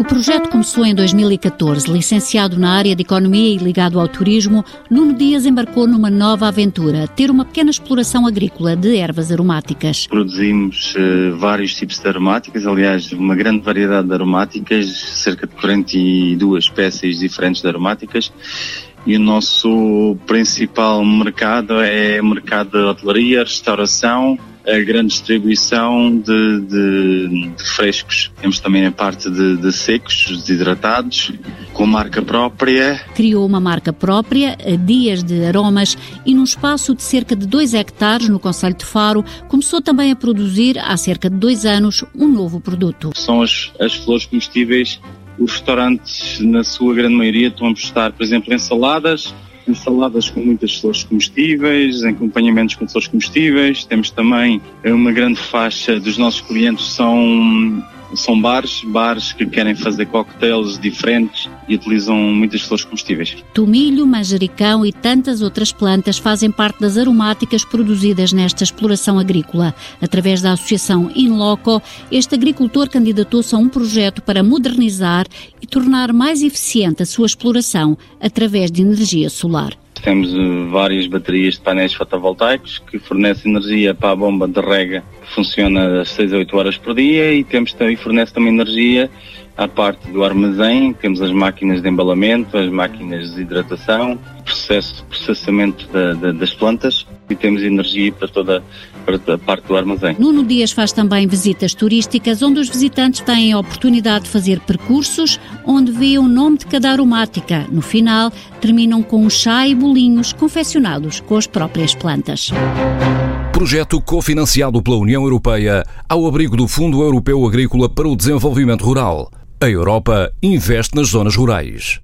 O projeto começou em 2014. Licenciado na área de Economia e ligado ao turismo, Nuno Dias embarcou numa nova aventura, ter uma pequena exploração agrícola de ervas aromáticas. Produzimos uh, vários tipos de aromáticas, aliás, uma grande variedade de aromáticas, cerca de 42 espécies diferentes de aromáticas e o nosso principal mercado é o mercado de hotelaria, restauração, a grande distribuição de, de, de, frescos. Temos também a parte de, de, secos, desidratados, com marca própria. Criou uma marca própria, Dias de Aromas, e num espaço de cerca de 2 hectares no Conselho de Faro, começou também a produzir, há cerca de dois anos, um novo produto. São as, as flores comestíveis os restaurantes, na sua grande maioria, estão a prestar, por exemplo, ensaladas com muitas flores comestíveis, acompanhamentos com flores comestíveis. Temos também uma grande faixa dos nossos clientes são são bares, bares que querem fazer cocktails diferentes e utilizam muitas flores comestíveis. Tomilho, manjericão e tantas outras plantas fazem parte das aromáticas produzidas nesta exploração agrícola. Através da associação InLoco, este agricultor candidatou-se a um projeto para modernizar e tornar mais eficiente a sua exploração através de energia solar. Temos eh, várias baterias de painéis fotovoltaicos que fornecem energia para a bomba de rega que funciona às 6 a 8 horas por dia e temos também fornece também energia à parte do armazém, temos as máquinas de embalamento, as máquinas de hidratação, processo de processamento da, da, das plantas e temos energia para toda para a parte do armazém. Nuno Dias faz também visitas turísticas onde os visitantes têm a oportunidade de fazer percursos onde vê o nome de cada aromática. No final, terminam com um chá e bolinhos confeccionados com as próprias plantas. Projeto cofinanciado pela União Europeia ao abrigo do Fundo Europeu Agrícola para o Desenvolvimento Rural. A Europa investe nas zonas rurais.